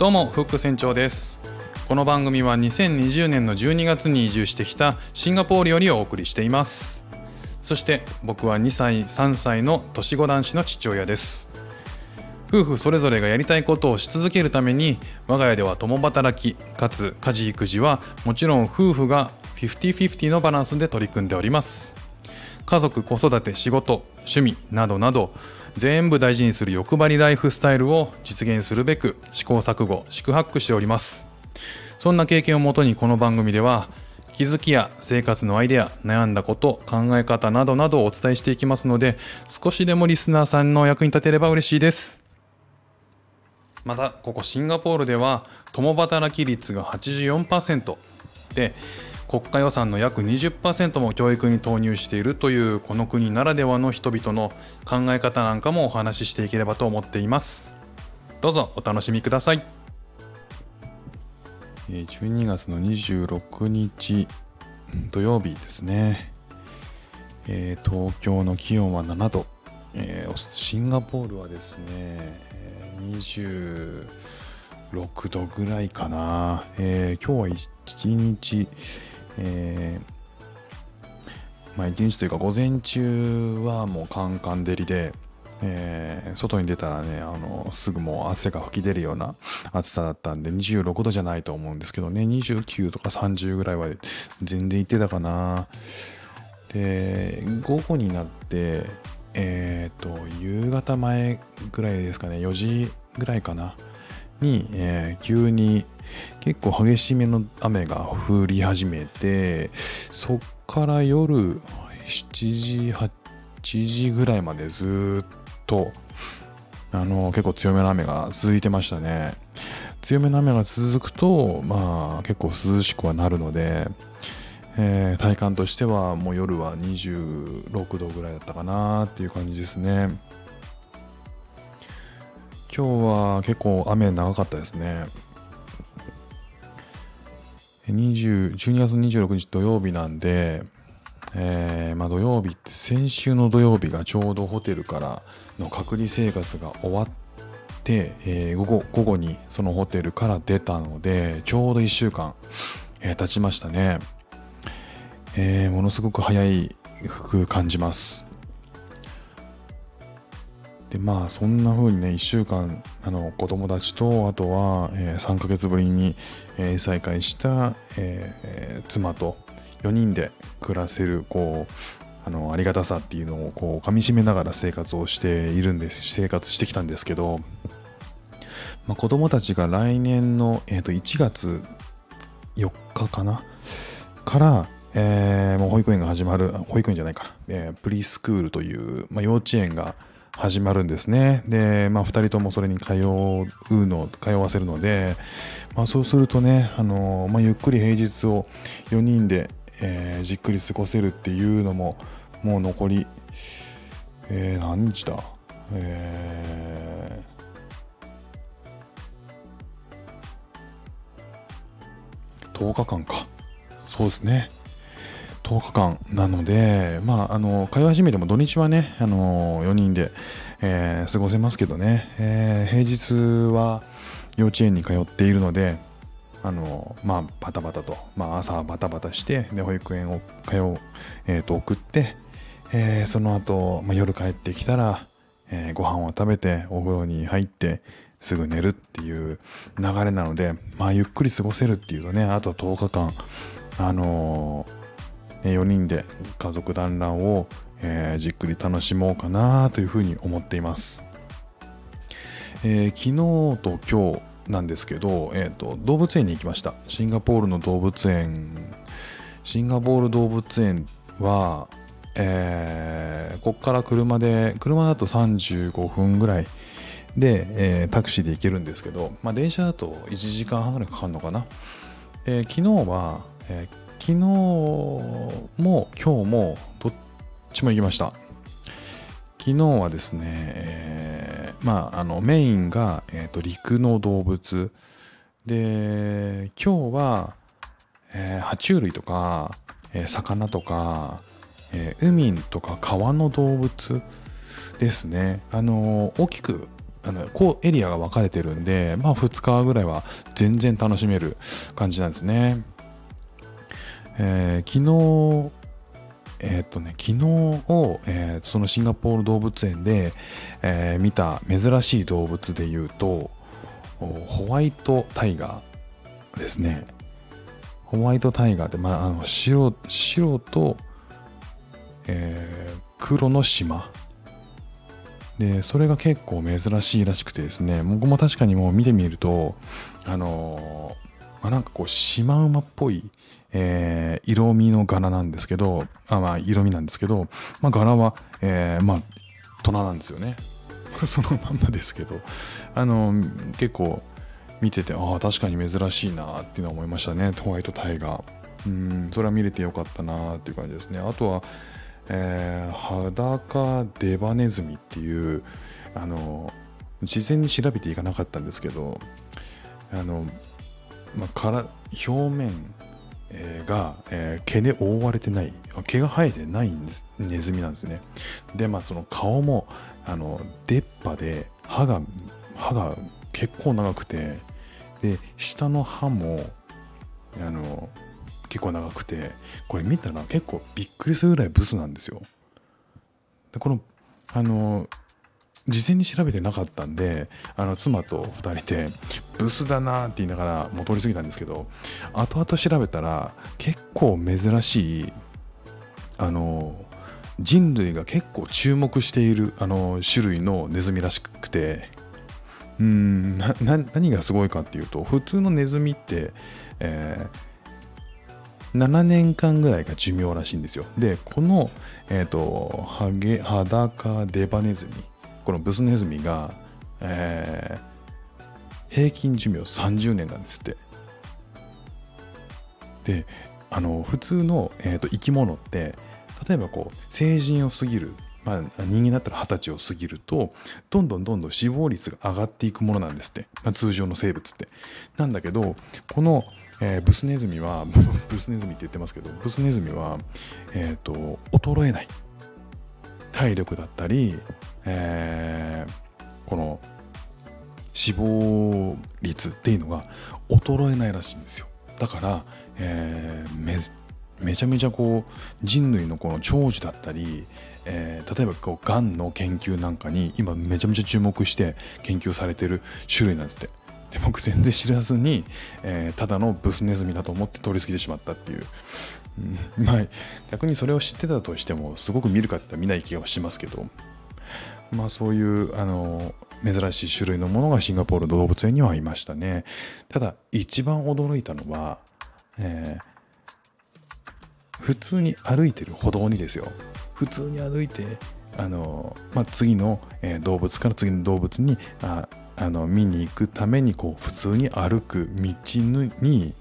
どうもフック船長です。この番組は2020年の12月に移住してきたシンガポールよりお送りしています。そして僕は2歳3歳の年子男子の父親です。夫婦それぞれがやりたいことをし続けるために我が家では共働きかつ家事育児はもちろん夫婦が50-50のバランスで取り組んでおります。家族子育て仕事趣味などなど全部大事にする欲張りライフスタイルを実現するべく試行錯誤四苦八苦しております。そんな経験をもとにこの番組では気づきや生活のアイデア悩んだこと考え方などなどをお伝えしていきますので少しでもリスナーさんの役に立てれば嬉しいです。またここシンガポールでは共働き率が84%で国家予算の約20%も教育に投入しているというこの国ならではの人々の考え方なんかもお話ししていければと思っています。どうぞお楽しみください。12月の26日土曜日ですね、東京の気温は7度、シンガポールはですね26度ぐらいかな、今日は1日えー、まあ一日というか午前中はもうカンカン照りで、えー、外に出たらね、あの、すぐもう汗が吹き出るような暑さだったんで、26度じゃないと思うんですけどね、29とか30ぐらいは全然行ってたかな。で、午後になって、えっ、ー、と、夕方前ぐらいですかね、4時ぐらいかな。に、えー、急に結構激しめの雨が降り始めてそっから夜7時8時ぐらいまでずっとあの結構強めの雨が続いてましたね。強めの雨が続くとまあ結構涼しくはなるので、えー、体感としてはもう夜は26度ぐらいだったかなっていう感じですね。今日は結構雨長かったですね。20 12月26日土曜日なんで、えー、まあ、土曜日って先週の土曜日がちょうどホテルからの隔離生活が終わって、えー、午後午後にそのホテルから出たのでちょうど1週間、えー、経ちましたね、えものすごく早いく感じますでまあそんな風にね1週間あの子供たちとあとは、えー、3ヶ月ぶりに、えー、再会した、えー、妻と4人で暮らせるこうあのありがたさっていうのをこう噛みしめながら生活をしているんです生活してきたんですけど、まあ、子供たちが来年の、えー、と1月4日かな？から、えー、もう保育園が始まる保育園じゃないかな、えー、プリスクールという、まあ、幼稚園が始まるんですね。で、まあ、2人ともそれに通うの、通わせるので、まあ、そうするとね、あのまあ、ゆっくり平日を4人で、えー、じっくり過ごせるっていうのも、もう残り、えー、何日だ？えー、10日間か。そうですね。10日間なので、まあ、あの、通い始めても土日はね、あの、4人で、えー、過ごせますけどね、えー、平日は幼稚園に通っているので、あの、まあ、バタバタと、まあ、朝バタバタして、で、保育園を通う、え、ー、と、送って、えー、その後、まあ、夜帰ってきたら、えー、ご飯を食べて、お風呂に入って、すぐ寝るっていう流れなので、まあ、ゆっくり過ごせるっていうとね、あと10日間、あのー4人で家族団らんを、じっくり楽しもうかなというふうに思っています、えー、昨日と今日なんですけど、えーと、動物園に行きました。シンガポールの動物園。シンガポール動物園は、えー、ここから車で車だと35分ぐらいで、えー、タクシーで行けるんですけど、まあ、電車だと1時間半ぐらいかかるのかな、えー、昨日は、えー、昨日も今日もどっちも行きました。昨日はですね、えー、まあ、あのメインが、えーと、陸の動物で今日は、えー、爬虫類とか、えー、魚とか、えー、海とか川の動物ですねあの大きくあのこうエリアが分かれてるんで、まあ、2日ぐらいは全然楽しめる感じなんですね。えー、昨日、えー、っとね、昨日を、えー、そのシンガポール動物園で、え見た珍しい動物で言うと、ホワイトタイガーですね。ホワイトタイガーって、まあ、あの白白と、え黒の島でそれが結構珍しいらしくてですね僕も確かにもう見てみるとあのー、まあ、なんかこうシマウマっぽい、えー、色味の柄なんですけどあまあ色味なんですけど、まあ、柄は、えー、まあ虎なんですよね。そのまんまですけど。あの、結構見ててああ確かに珍しいなっていうのは思いましたね。ホワイトタイガー。うんそれは見れてよかったなっていう感じですね。あとはえー、裸デバネズミっていうあの事前に調べていかなかったんですけどあの、まあ、から表面、が、えー、毛で覆われてない毛が生えてないんですネズミなんですね。でまあその顔もあの出っ歯で歯が歯が結構長くてで下の歯もあの結構長くてこれ見たら結構びっくりするぐらいブスなんですよ。でこのあの事前に調べてなかったんであの妻と2人でブスだなって言いながらもう通り過ぎたんですけど後々調べたら結構珍しいあの人類が結構注目しているあの種類のネズミらしくてうん何がすごいかっていうと普通のネズミって、えー7年間ぐらいが寿命らしいんですよ。で、この、えっ、ー、と、ハゲ、裸デバネズミ、このブスネズミが、えー、平均寿命30年なんですって。で、あの、普通の、えーと、生き物って、例えばこう、成人を過ぎる、まあ、人間だったら二十歳を過ぎると、どんどんどんどん死亡率が上がっていくものなんですって。まあ、通常の生物って。なんだけど、この、えー、ブスネズミは、ブスネズミって言ってますけど、ブスネズミは、え、ー、と、衰えない。体力だったり、えー、この死亡率っていうのが衰えないらしいんですよ。だから、えー、めめちゃめちゃこう人類のこの長寿だったり、えー、例えばこうがんの研究なんかに今めちゃめちゃ注目して研究されてる種類なんですって。で僕全然知らずに、えー、ただのブスネズミだと思って通り過ぎてしまったっていう、うん、まあ逆にそれを知ってたとしてもすごく見るかって見ない気がしますけどまあそういうあの珍しい種類のものがシンガポール動物園にはいましたね。ただ一番驚いたのは、えー、普通に歩いてる歩道にですよ。普通に歩いてあの、まあ、次の、え、動物から次の動物にああの見に行くためにこう普通に歩く道に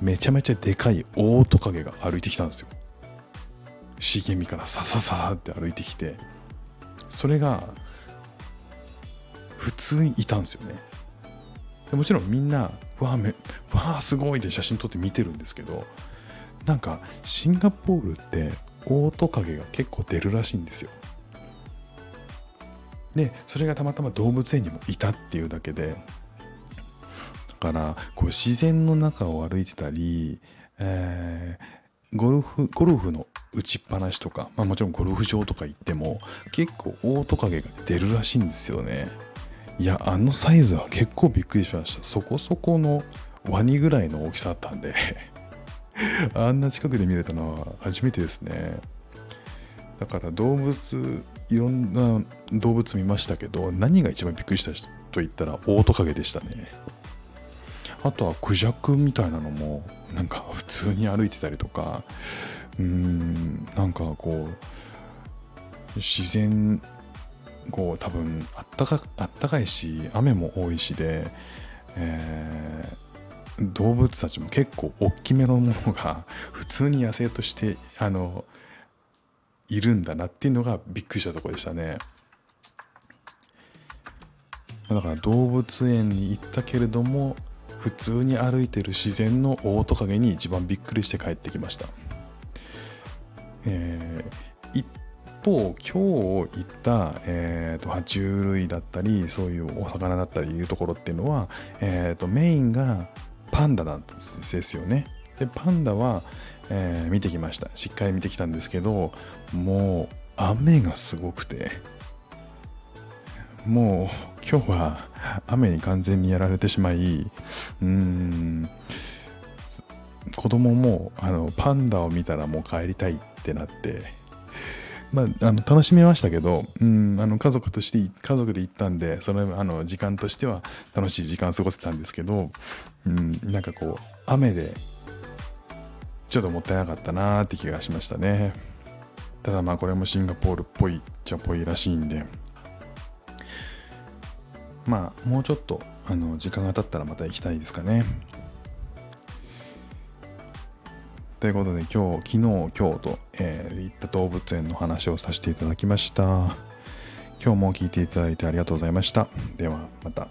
めちゃめちゃでかいオオトカゲが歩いてきたんですよ。茂みからささささって歩いてきて。それが普通にいたんですよね。でもちろんみんなわあめわあすごいで写真撮って見てるんですけどなんかシンガポールってオオトカゲが結構出るらしいんですよ。でそれがたまたま動物園にもいたっていうだけでだからこう自然の中を歩いてたり、えー、ゴルフゴルフの打ちっぱなしとか、まあ、もちろんゴルフ場とか行っても結構オオトカゲが出るらしいんですよね。いやあのサイズは結構びっくりしました。そこそこのワニぐらいの大きさだったんで。あんな近くで見れたのは初めてですね。だから動物いろんな動物見ましたけど何が一番びっくりしたと言ったらオオトカゲでしたね。あとはクジャクみたいなのもなんか普通に歩いてたりとかうんなんかこう自然こう多分あったかあったかいし雨も多いしで、えー、動物たちも結構大きめのものが普通に野生としてあのいるんだなっていうのがびっくりしたところでしたね。だから動物園に行ったけれども普通に歩いてる自然のオオトカゲに一番びっくりして帰ってきました。えー、行っ方今日行った、えーと、爬虫類だったりそういうお魚だったりいうところっていうのは、えーと、メインがパンダなんですよね。でパンダは、えー、見てきました。しっかり見てきたんですけどもう雨がすごくてもう今日は雨に完全にやられてしまいうん子供もあのパンダを見たらもう帰りたいっってなって。まあ、あの楽しめましたけど、うん、あの家族として家族で行ったんでそのあの時間としては楽しい時間過ごせたんですけど、うん、なんかこう雨でちょっともったいなかったなーって気がしましたね。ただまあこれもシンガポールっぽいっちゃっぽいらしいんで。まあもうちょっとあの時間が経ったらまた行きたいですかね。ということで今日、昨日、今日と、えー、行った動物園の話をさせていただきました。今日も聞いていただいてありがとうございました。ではまた。